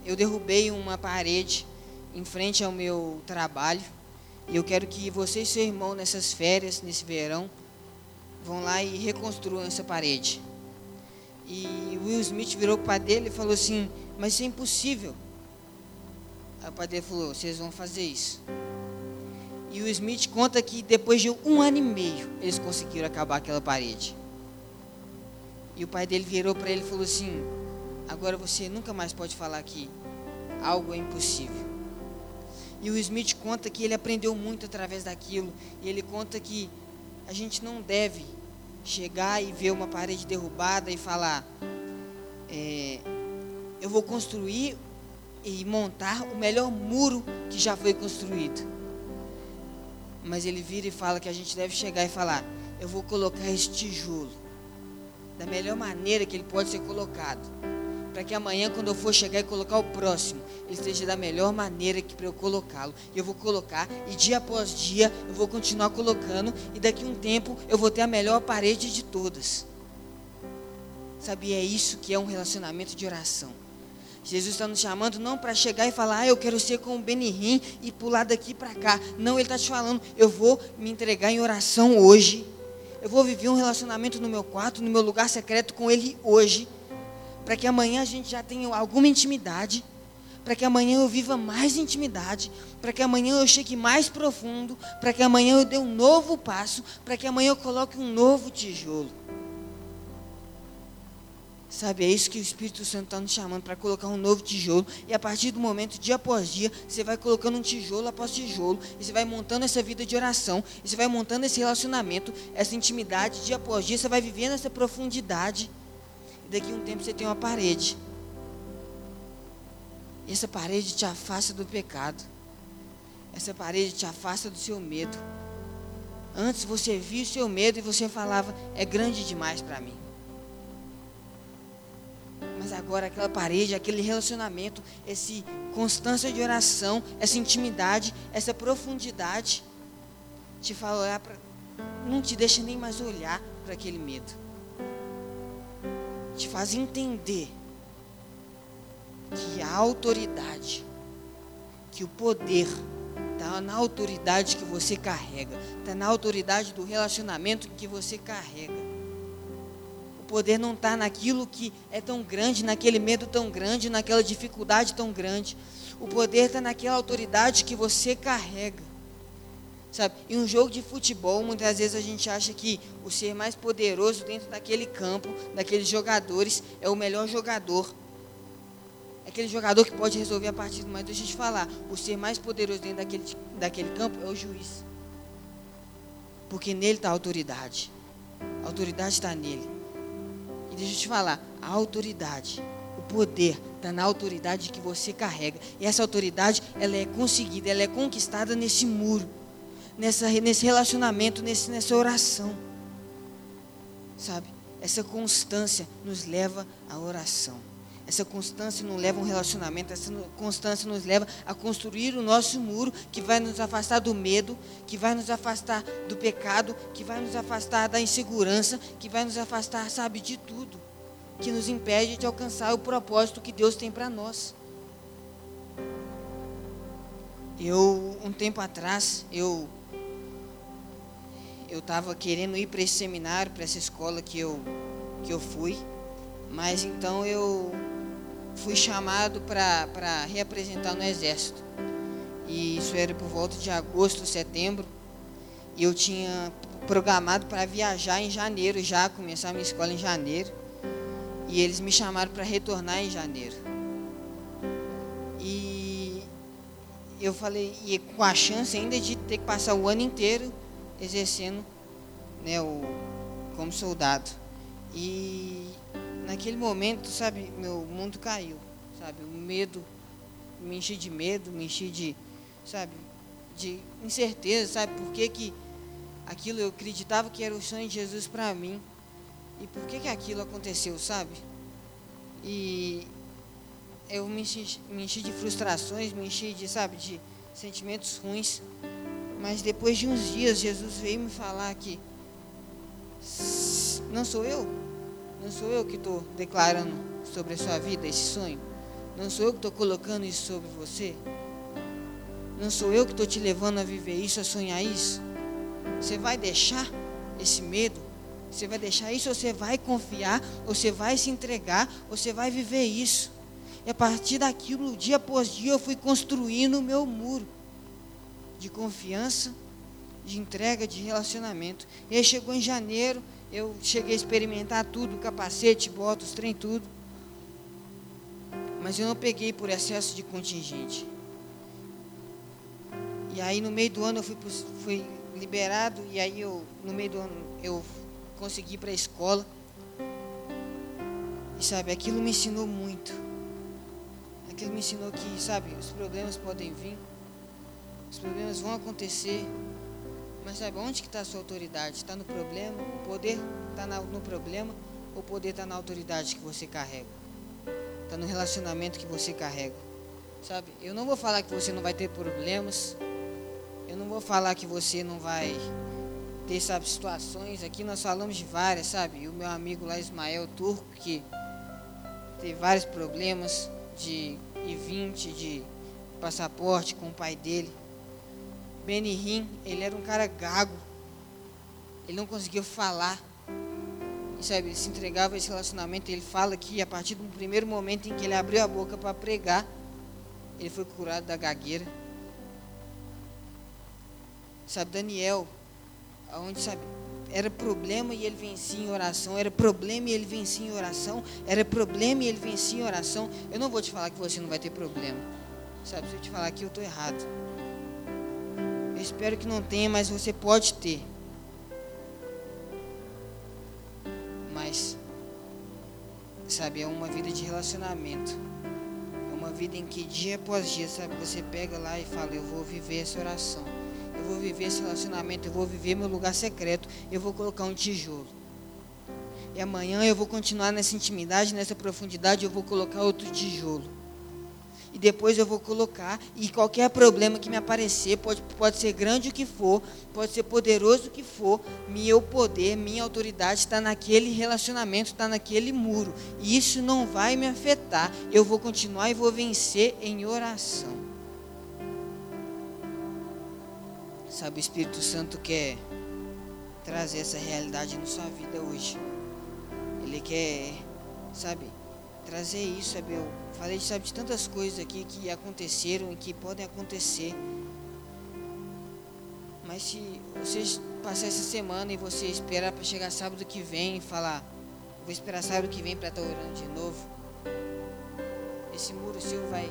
eu derrubei uma parede em frente ao meu trabalho e eu quero que você e seu irmão nessas férias, nesse verão, vão lá e reconstruam essa parede. E Will Smith virou para o pai dele e falou assim, mas isso é impossível. Aí o pai dele falou, vocês vão fazer isso. E o Smith conta que depois de um ano e meio eles conseguiram acabar aquela parede. E o pai dele virou para ele e falou assim: Agora você nunca mais pode falar que algo é impossível. E o Smith conta que ele aprendeu muito através daquilo. E ele conta que a gente não deve chegar e ver uma parede derrubada e falar: é, Eu vou construir e montar o melhor muro que já foi construído. Mas ele vira e fala que a gente deve chegar e falar: Eu vou colocar esse tijolo da melhor maneira que ele pode ser colocado. Para que amanhã, quando eu for chegar e colocar o próximo, ele esteja da melhor maneira que para eu colocá-lo. E eu vou colocar, e dia após dia eu vou continuar colocando, e daqui a um tempo eu vou ter a melhor parede de todas. Sabe, é isso que é um relacionamento de oração. Jesus está nos chamando não para chegar e falar, ah, eu quero ser como Benihim e pular daqui para cá. Não, Ele está te falando, eu vou me entregar em oração hoje. Eu vou viver um relacionamento no meu quarto, no meu lugar secreto com Ele hoje. Para que amanhã a gente já tenha alguma intimidade. Para que amanhã eu viva mais intimidade. Para que amanhã eu chegue mais profundo. Para que amanhã eu dê um novo passo. Para que amanhã eu coloque um novo tijolo. Sabe, é isso que o Espírito Santo está nos chamando para colocar um novo tijolo. E a partir do momento, dia após dia, você vai colocando um tijolo após tijolo. E você vai montando essa vida de oração. E você vai montando esse relacionamento, essa intimidade. Dia após dia, você vai vivendo essa profundidade. E daqui a um tempo você tem uma parede. E essa parede te afasta do pecado. Essa parede te afasta do seu medo. Antes você via o seu medo e você falava: é grande demais para mim. Mas agora aquela parede, aquele relacionamento, essa constância de oração, essa intimidade, essa profundidade, te fala olhar. Não te deixa nem mais olhar para aquele medo. Te faz entender que a autoridade, que o poder está na autoridade que você carrega, está na autoridade do relacionamento que você carrega poder não está naquilo que é tão grande, naquele medo tão grande, naquela dificuldade tão grande. O poder está naquela autoridade que você carrega. Sabe? Em um jogo de futebol, muitas vezes a gente acha que o ser mais poderoso dentro daquele campo, daqueles jogadores, é o melhor jogador. É aquele jogador que pode resolver a partida. Mas deixa eu te falar, o ser mais poderoso dentro daquele, daquele campo é o juiz. Porque nele está a autoridade. A autoridade está nele. E deixa eu te falar, a autoridade, o poder está na autoridade que você carrega. E essa autoridade, ela é conseguida, ela é conquistada nesse muro, nessa, nesse relacionamento, nesse, nessa oração. Sabe? Essa constância nos leva à oração. Essa constância nos leva a um relacionamento, essa constância nos leva a construir o nosso muro que vai nos afastar do medo, que vai nos afastar do pecado, que vai nos afastar da insegurança, que vai nos afastar, sabe, de tudo, que nos impede de alcançar o propósito que Deus tem para nós. Eu, um tempo atrás, eu eu estava querendo ir para esse seminário, para essa escola que eu, que eu fui, mas então eu fui chamado para reapresentar no Exército. E isso era por volta de agosto, setembro. E eu tinha programado para viajar em janeiro já, começar a minha escola em janeiro. E eles me chamaram para retornar em janeiro. E eu falei, e com a chance ainda de ter que passar o ano inteiro exercendo né, o, como soldado. E naquele momento, sabe, meu mundo caiu. sabe? O medo, me enchi de medo, me enchi de, sabe, de incerteza, sabe? Por que, que aquilo eu acreditava que era o sonho de Jesus para mim e por que, que aquilo aconteceu, sabe? E eu me enchi, me enchi de frustrações, me enchi de, sabe, de sentimentos ruins. Mas depois de uns dias, Jesus veio me falar que não sou eu, não sou eu que estou declarando sobre a sua vida esse sonho. Não sou eu que estou colocando isso sobre você. Não sou eu que estou te levando a viver isso, a sonhar isso. Você vai deixar esse medo? Você vai deixar isso ou você vai confiar? Ou você vai se entregar? Ou você vai viver isso? E a partir daquilo, dia após dia, eu fui construindo o meu muro de confiança, de entrega, de relacionamento. E aí chegou em janeiro, eu cheguei a experimentar tudo, capacete, botas, trem, tudo. Mas eu não peguei por excesso de contingente. E aí no meio do ano eu fui, fui liberado e aí eu no meio do ano eu consegui ir para a escola. E sabe, aquilo me ensinou muito. Aquilo me ensinou que, sabe, os problemas podem vir, os problemas vão acontecer, mas sabe, onde que está a sua autoridade? Está no problema? O poder está no problema? Ou o poder está na autoridade que você carrega? Está no relacionamento que você carrega? Sabe, eu não vou falar que você não vai ter problemas, eu não vou falar que você não vai ter, sabe, situações. Aqui nós falamos de várias, sabe? E o meu amigo lá, Ismael Turco, que teve vários problemas de I-20, de passaporte com o pai dele. Benihim, ele era um cara gago. Ele não conseguia falar. E, sabe, ele se entregava a esse relacionamento. Ele fala que a partir do primeiro momento em que ele abriu a boca para pregar, ele foi curado da gagueira. Sabe, Daniel, onde, sabe, era problema e ele vencia em oração, era problema e ele vencia em oração, era problema e ele vencia em oração. Eu não vou te falar que você não vai ter problema. Sabe, se eu te falar que eu estou errado. Eu espero que não tenha, mas você pode ter. Mas, sabe, é uma vida de relacionamento. É uma vida em que dia após dia, sabe, você pega lá e fala, eu vou viver essa oração eu vou viver esse relacionamento, eu vou viver meu lugar secreto, eu vou colocar um tijolo. E amanhã eu vou continuar nessa intimidade, nessa profundidade, eu vou colocar outro tijolo. E depois eu vou colocar, e qualquer problema que me aparecer, pode, pode ser grande o que for, pode ser poderoso o que for, meu poder, minha autoridade está naquele relacionamento, está naquele muro. E isso não vai me afetar. Eu vou continuar e vou vencer em oração. Sabe, o Espírito Santo quer trazer essa realidade na sua vida hoje. Ele quer, sabe, trazer isso, sabe? Falei, sabe, de tantas coisas aqui que aconteceram e que podem acontecer. Mas se você passar essa semana e você esperar para chegar sábado que vem e falar, vou esperar sábado que vem para estar orando de novo, esse muro seu vai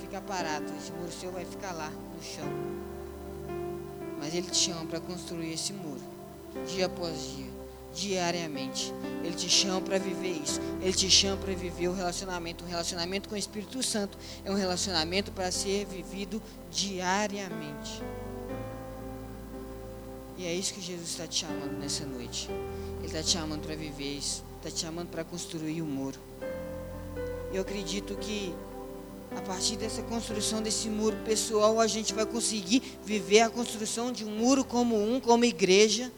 ficar parado, esse muro seu vai ficar lá no chão. Mas Ele te chama para construir esse muro, dia após dia, diariamente. Ele te chama para viver isso. Ele te chama para viver o relacionamento. Um relacionamento com o Espírito Santo é um relacionamento para ser vivido diariamente. E é isso que Jesus está te chamando nessa noite. Ele está te chamando para viver isso. Está te chamando para construir o um muro. Eu acredito que a partir dessa construção desse muro pessoal, a gente vai conseguir viver a construção de um muro como um, como igreja.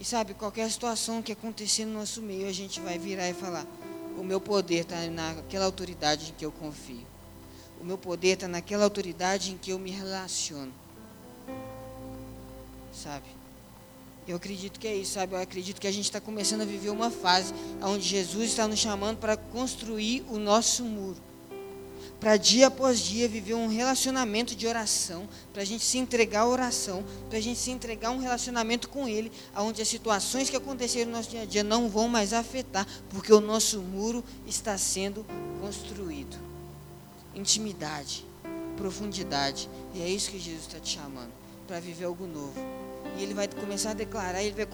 E sabe, qualquer situação que acontecer no nosso meio, a gente vai virar e falar: o meu poder está naquela autoridade em que eu confio. O meu poder está naquela autoridade em que eu me relaciono. Sabe? Eu acredito que é isso, sabe? Eu acredito que a gente está começando a viver uma fase onde Jesus está nos chamando para construir o nosso muro. Para dia após dia viver um relacionamento de oração, para a gente se entregar à oração, para a gente se entregar a um relacionamento com Ele, onde as situações que aconteceram no nosso dia a dia não vão mais afetar, porque o nosso muro está sendo construído. Intimidade, profundidade, e é isso que Jesus está te chamando, para viver algo novo. E ele vai começar a declarar, ele vai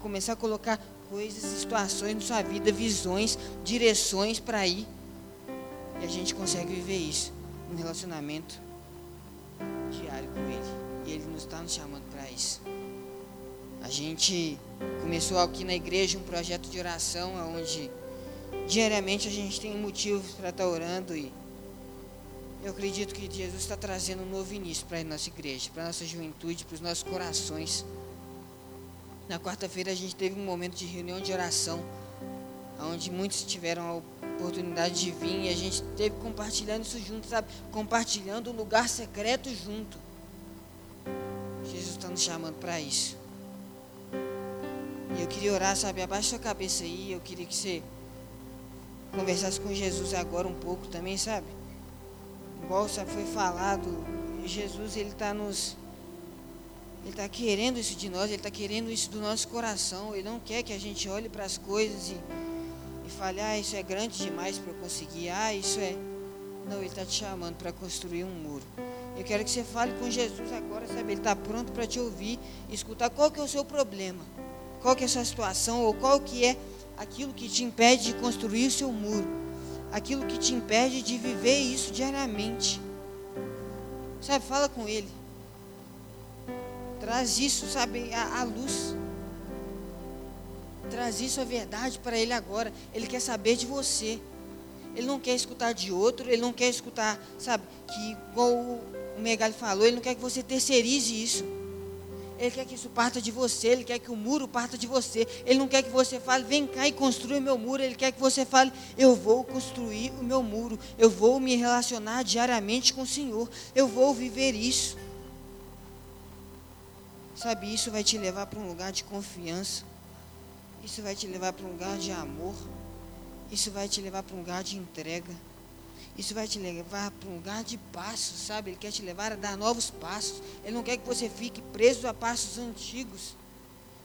começar a colocar coisas, situações na sua vida, visões, direções para ir. E a gente consegue viver isso um relacionamento diário com Ele. E Ele nos está nos chamando para isso. A gente começou aqui na igreja um projeto de oração onde diariamente a gente tem motivos para estar tá orando e eu acredito que Jesus está trazendo um novo início para a nossa igreja, para a nossa juventude, para os nossos corações. Na quarta-feira a gente teve um momento de reunião de oração, onde muitos tiveram oportunidade de vir e a gente teve compartilhando isso junto, sabe? Compartilhando o um lugar secreto junto. Jesus está nos chamando para isso. E eu queria orar, sabe? Abaixa sua cabeça aí. Eu queria que você conversasse com Jesus agora um pouco também, sabe? igual sabe, foi falado, Jesus ele está nos. Ele está querendo isso de nós, ele está querendo isso do nosso coração. Ele não quer que a gente olhe para as coisas e, e fale, ah, isso é grande demais para eu conseguir, ah, isso é. Não, ele está te chamando para construir um muro. Eu quero que você fale com Jesus agora, sabe? Ele está pronto para te ouvir, escutar qual que é o seu problema, qual que é a sua situação, ou qual que é aquilo que te impede de construir o seu muro aquilo que te impede de viver isso diariamente. Sabe, fala com Ele. Traz isso, sabe, à, luz. Traz isso a verdade para Ele agora. Ele quer saber de você. Ele não quer escutar de outro, ele não quer escutar, sabe, que igual o Megali falou, ele não quer que você terceirize isso. Ele quer que isso parta de você, Ele quer que o muro parta de você. Ele não quer que você fale, vem cá e construa o meu muro. Ele quer que você fale, eu vou construir o meu muro. Eu vou me relacionar diariamente com o Senhor. Eu vou viver isso. Sabe, isso vai te levar para um lugar de confiança. Isso vai te levar para um lugar de amor. Isso vai te levar para um lugar de entrega. Isso vai te levar para um lugar de passos, sabe? Ele quer te levar a dar novos passos. Ele não quer que você fique preso a passos antigos.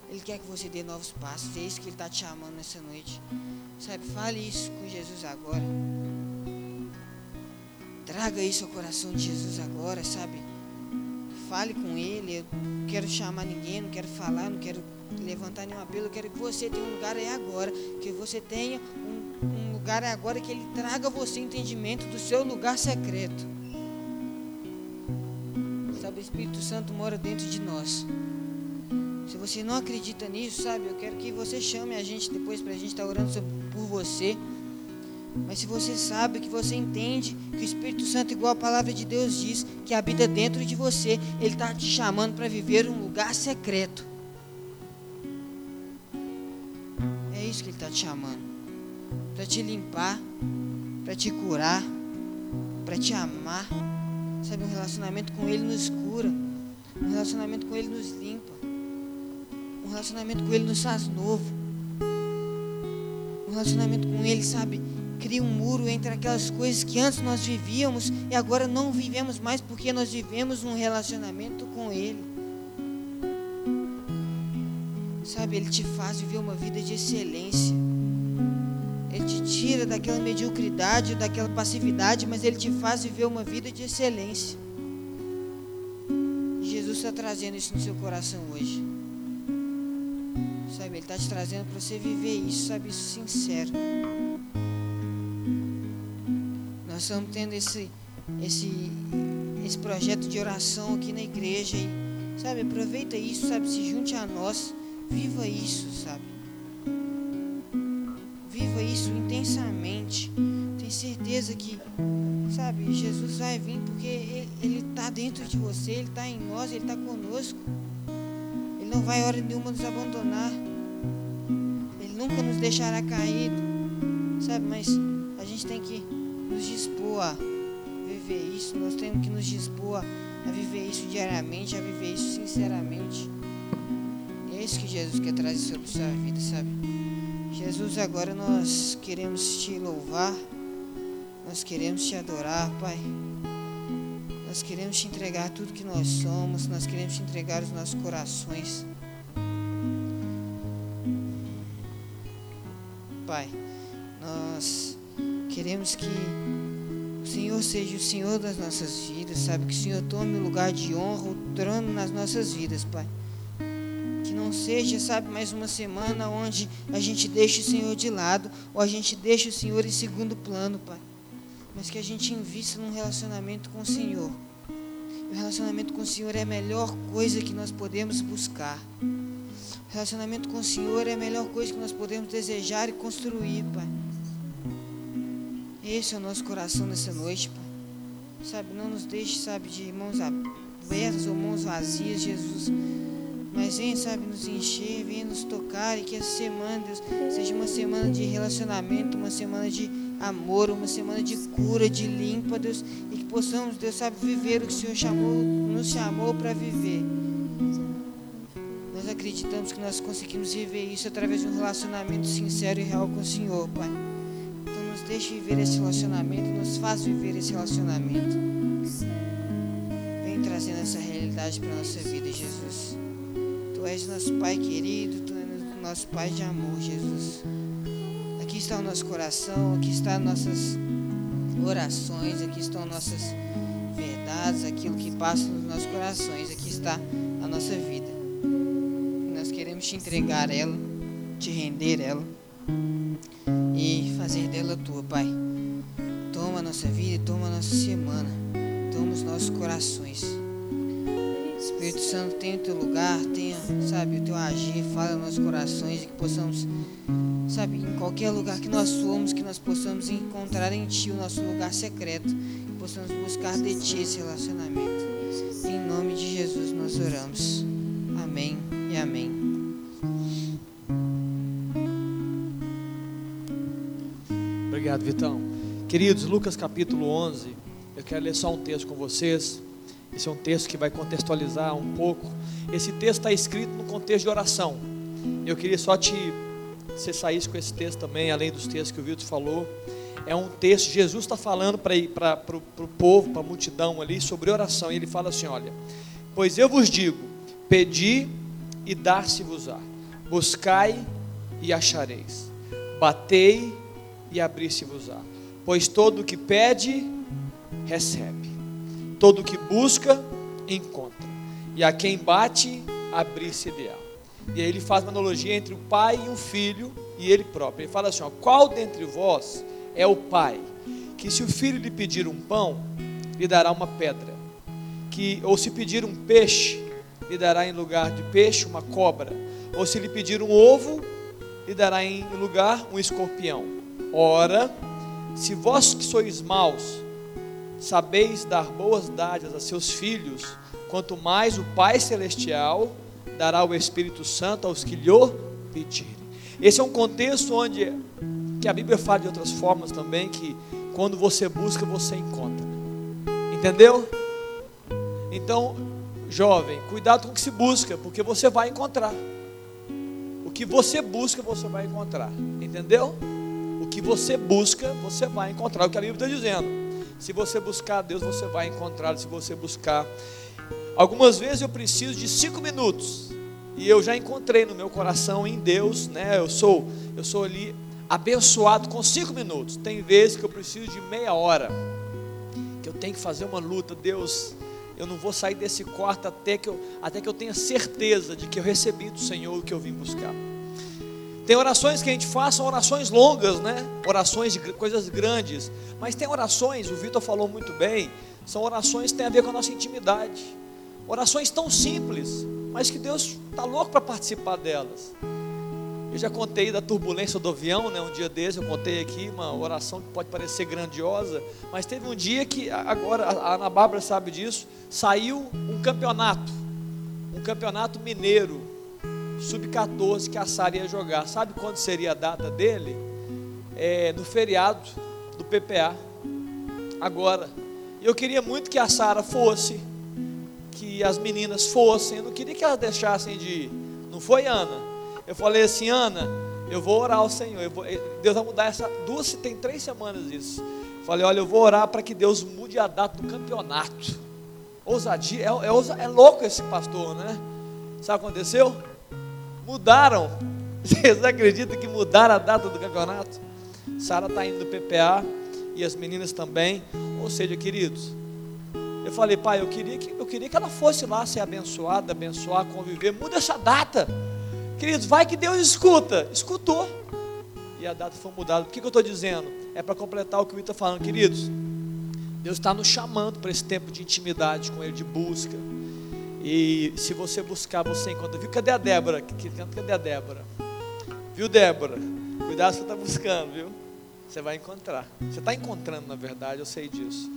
Ele quer que você dê novos passos. É isso que ele está te chamando nessa noite. Sabe? Fale isso com Jesus agora. Traga isso ao coração de Jesus agora, sabe? Fale com ele. Eu não quero chamar ninguém, não quero falar, não quero levantar nenhum apelo. Eu quero que você tenha um lugar aí agora. Que você tenha um, um lugar é agora que Ele traga você entendimento do seu lugar secreto. Sabe, o Espírito Santo mora dentro de nós. Se você não acredita nisso, sabe, eu quero que você chame a gente depois para a gente estar tá orando por você. Mas se você sabe, que você entende que o Espírito Santo, igual a palavra de Deus diz, que habita dentro de você, Ele está te chamando para viver um lugar secreto. Ele está te chamando para te limpar, para te curar, para te amar. Sabe, um relacionamento com Ele nos cura, um relacionamento com Ele nos limpa, um relacionamento com Ele nos faz novo, um relacionamento com Ele, sabe, cria um muro entre aquelas coisas que antes nós vivíamos e agora não vivemos mais porque nós vivemos um relacionamento com Ele. Sabe, Ele te faz viver uma vida de excelência. Ele te tira daquela mediocridade, daquela passividade, mas Ele te faz viver uma vida de excelência. Jesus está trazendo isso no seu coração hoje. Sabe, Ele está te trazendo para você viver isso, sabe, isso sincero. Nós estamos tendo esse, esse, esse projeto de oração aqui na igreja. E, sabe, aproveita isso, sabe, se junte a nós, viva isso, sabe isso intensamente. Tem certeza que, sabe, Jesus vai vir porque Ele está dentro de você, Ele está em nós, Ele está conosco. Ele não vai hora nenhuma nos abandonar. Ele nunca nos deixará caído, sabe? Mas a gente tem que nos dispor a viver isso. Nós temos que nos dispor a viver isso diariamente, a viver isso sinceramente. Isso que Jesus quer trazer sobre sua vida, sabe? Jesus, agora nós queremos te louvar, nós queremos te adorar, Pai. Nós queremos te entregar tudo que nós somos, nós queremos te entregar os nossos corações. Pai, nós queremos que o Senhor seja o Senhor das nossas vidas, sabe? Que o Senhor tome o lugar de honra, o trono nas nossas vidas, Pai. Não seja, sabe, mais uma semana onde a gente deixa o Senhor de lado ou a gente deixa o Senhor em segundo plano, Pai. Mas que a gente invista num relacionamento com o Senhor. O relacionamento com o Senhor é a melhor coisa que nós podemos buscar. O relacionamento com o Senhor é a melhor coisa que nós podemos desejar e construir, Pai. Esse é o nosso coração nessa noite, Pai. Sabe, não nos deixe, sabe, de mãos abertas ou mãos vazias, Jesus. Mas venha, sabe, nos encher, venha nos tocar e que essa semana, Deus, seja uma semana de relacionamento, uma semana de amor, uma semana de cura, de limpa, Deus, e que possamos, Deus, sabe, viver o que o Senhor chamou, nos chamou para viver. Nós acreditamos que nós conseguimos viver isso através de um relacionamento sincero e real com o Senhor, Pai deixe viver esse relacionamento, nos faz viver esse relacionamento. Vem trazendo essa realidade para nossa vida, Jesus. Tu és nosso Pai querido, Tu és nosso Pai de amor, Jesus. Aqui está o nosso coração, aqui estão nossas orações, aqui estão nossas verdades, aquilo que passa nos nossos corações, aqui está a nossa vida. Nós queremos te entregar ela, te render ela e fazer dela tua, Pai. Toma a nossa vida, toma a nossa semana, toma os nossos corações. Espírito Santo, tenha o teu lugar, tenha, sabe, o teu agir, fala nos corações e que possamos, sabe, em qualquer lugar que nós somos, que nós possamos encontrar em Ti o nosso lugar secreto, que possamos buscar de Ti esse relacionamento. Em nome de Jesus nós oramos. Amém e amém.
Obrigado, Vitão. Queridos, Lucas capítulo 11, eu quero ler só um texto com vocês. Esse é um texto que vai contextualizar um pouco. Esse texto está escrito no contexto de oração. Eu queria só te você saísse com esse texto também, além dos textos que o Vitor falou. É um texto, Jesus está falando para o povo, para a multidão ali, sobre oração. E ele fala assim: olha, pois eu vos digo, pedi e dar-se-vos-á, buscai e achareis, batei e abrir-se-vos-á. Pois todo o que pede, recebe. Todo que busca, encontra. E a quem bate, abrir-se-lhe-á. E aí ele faz uma analogia entre o pai e o filho e ele próprio. Ele fala assim: ó, qual dentre vós é o pai que se o filho lhe pedir um pão, lhe dará uma pedra? Que ou se pedir um peixe, lhe dará em lugar de peixe uma cobra? Ou se lhe pedir um ovo, lhe dará em lugar um escorpião? Ora, se vós que sois maus, sabeis dar boas dádivas a seus filhos, quanto mais o Pai Celestial dará o Espírito Santo aos que lhe pedirem. Esse é um contexto onde que a Bíblia fala de outras formas também, que quando você busca, você encontra. Entendeu? Então, jovem, cuidado com o que se busca, porque você vai encontrar. O que você busca, você vai encontrar. Entendeu? O que você busca, você vai encontrar. O que a Bíblia está dizendo. Se você buscar Deus, você vai encontrar. Se você buscar. Algumas vezes eu preciso de cinco minutos. E eu já encontrei no meu coração em Deus, né? Eu sou, eu sou ali abençoado com cinco minutos. Tem vezes que eu preciso de meia hora. Que eu tenho que fazer uma luta. Deus, eu não vou sair desse quarto até que eu, até que eu tenha certeza de que eu recebi do Senhor o que eu vim buscar. Tem orações que a gente faz, são orações longas, né? Orações de coisas grandes. Mas tem orações, o Vitor falou muito bem, são orações que têm a ver com a nossa intimidade. Orações tão simples, mas que Deus está louco para participar delas. Eu já contei da turbulência do avião, né? Um dia desse eu contei aqui uma oração que pode parecer grandiosa, mas teve um dia que agora a Ana Bárbara sabe disso, saiu um campeonato, um campeonato mineiro sub-14 que a Sara ia jogar. Sabe quando seria a data dele? É, no feriado do PPA. Agora. Eu queria muito que a Sara fosse, que as meninas fossem. Eu não queria que elas deixassem de ir. Não foi, Ana? Eu falei assim, Ana, eu vou orar ao Senhor. Vou, eh, Deus vai mudar essa. Duas, tem três semanas isso. Falei, olha, eu vou orar para que Deus mude a data do campeonato. Ousadia, é, é, é louco esse pastor, né? Sabe o que aconteceu? Mudaram. Vocês acreditam que mudaram a data do campeonato? Sara está indo no PPA e as meninas também. Ou seja, queridos, Eu falei, pai, eu queria que, eu queria que ela fosse lá ser abençoada, abençoar, conviver. Muda essa data. Queridos, vai que Deus escuta. Escutou. E a data foi mudada. Por que, que eu estou dizendo? É para completar o que o Ita está falando, queridos. Deus está nos chamando para esse tempo de intimidade com Ele, de busca. E se você buscar, você encontra. Viu? Cadê a Débora? Cadê a Débora? Viu, Débora? Cuidado você está buscando, viu? Você vai encontrar. Você está encontrando, na verdade, eu sei disso.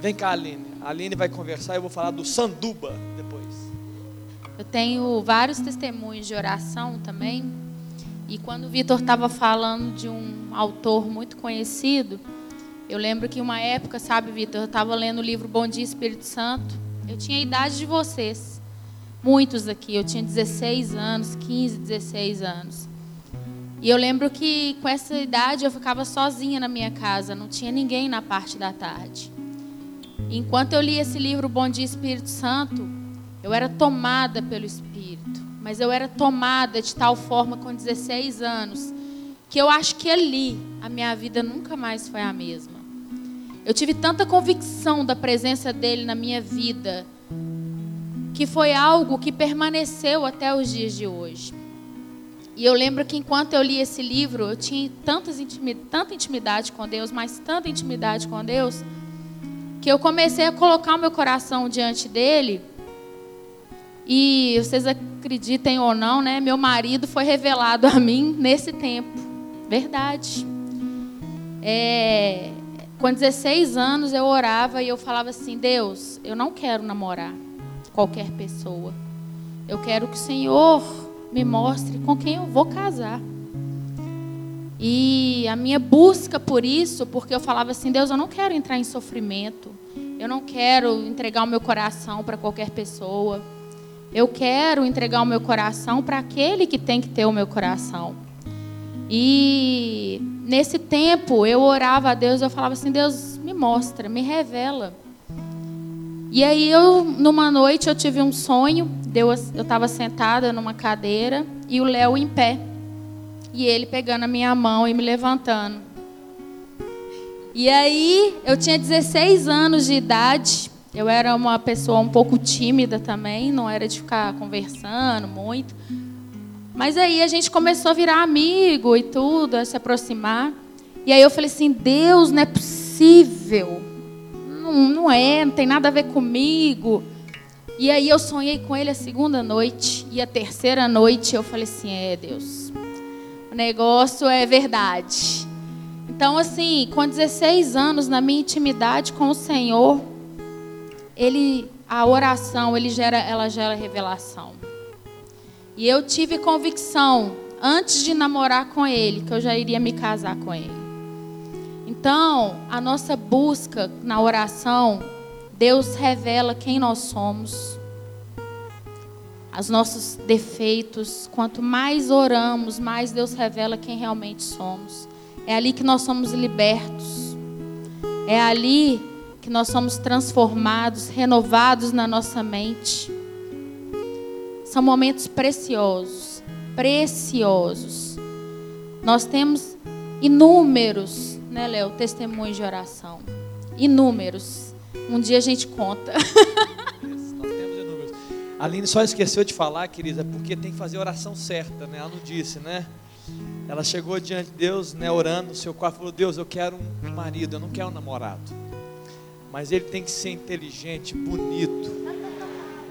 Vem cá, Aline. A Aline vai conversar e eu vou falar do Sanduba depois.
Eu tenho vários testemunhos de oração também. E quando o Vitor estava falando de um autor muito conhecido, eu lembro que uma época, sabe, Vitor, eu estava lendo o livro Bom Dia Espírito Santo. Eu tinha a idade de vocês. Muitos aqui. Eu tinha 16 anos, 15, 16 anos. E eu lembro que com essa idade eu ficava sozinha na minha casa, não tinha ninguém na parte da tarde. Enquanto eu li esse livro Bom Dia Espírito Santo, eu era tomada pelo Espírito, mas eu era tomada de tal forma com 16 anos que eu acho que ali a minha vida nunca mais foi a mesma. Eu tive tanta convicção da presença dele na minha vida que foi algo que permaneceu até os dias de hoje. E eu lembro que enquanto eu li esse livro, eu tinha tantas tanta intimidade com Deus, mas tanta intimidade com Deus, que eu comecei a colocar o meu coração diante dele. E vocês acreditem ou não, né? Meu marido foi revelado a mim nesse tempo. Verdade. É, com 16 anos eu orava e eu falava assim: Deus, eu não quero namorar qualquer pessoa. Eu quero que o Senhor me mostre com quem eu vou casar. E a minha busca por isso, porque eu falava assim: Deus, eu não quero entrar em sofrimento. Eu não quero entregar o meu coração para qualquer pessoa. Eu quero entregar o meu coração para aquele que tem que ter o meu coração. E nesse tempo eu orava a Deus, eu falava assim: Deus, me mostra, me revela. E aí eu, numa noite, eu tive um sonho. eu estava sentada numa cadeira e o Léo em pé. E ele pegando a minha mão e me levantando. E aí, eu tinha 16 anos de idade. Eu era uma pessoa um pouco tímida também, não era de ficar conversando muito. Mas aí a gente começou a virar amigo e tudo, a se aproximar. E aí eu falei assim: Deus, não é possível. Não, não é, não tem nada a ver comigo. E aí eu sonhei com ele a segunda noite. E a terceira noite eu falei assim: É, Deus, o negócio é verdade. Então, assim, com 16 anos, na minha intimidade com o Senhor, ele, a oração, ele gera, ela gera revelação. E eu tive convicção, antes de namorar com ele, que eu já iria me casar com ele. Então, a nossa busca na oração, Deus revela quem nós somos, os nossos defeitos. Quanto mais oramos, mais Deus revela quem realmente somos. É ali que nós somos libertos. É ali que nós somos transformados, renovados na nossa mente. São momentos preciosos, preciosos. Nós temos inúmeros, né, Léo, testemunhos de oração. Inúmeros. Um dia a gente conta.
A Aline só esqueceu de falar, querida, porque tem que fazer a oração certa, né? Ela não disse, né? Ela chegou diante de Deus, né, orando no seu quarto, falou: Deus, eu quero um marido, eu não quero um namorado. Mas ele tem que ser inteligente, bonito.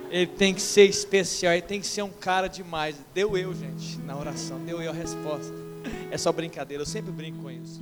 Ele tem que ser especial, ele tem que ser um cara demais. Deu eu, gente, na oração, deu eu a resposta. É só brincadeira, eu sempre brinco com isso.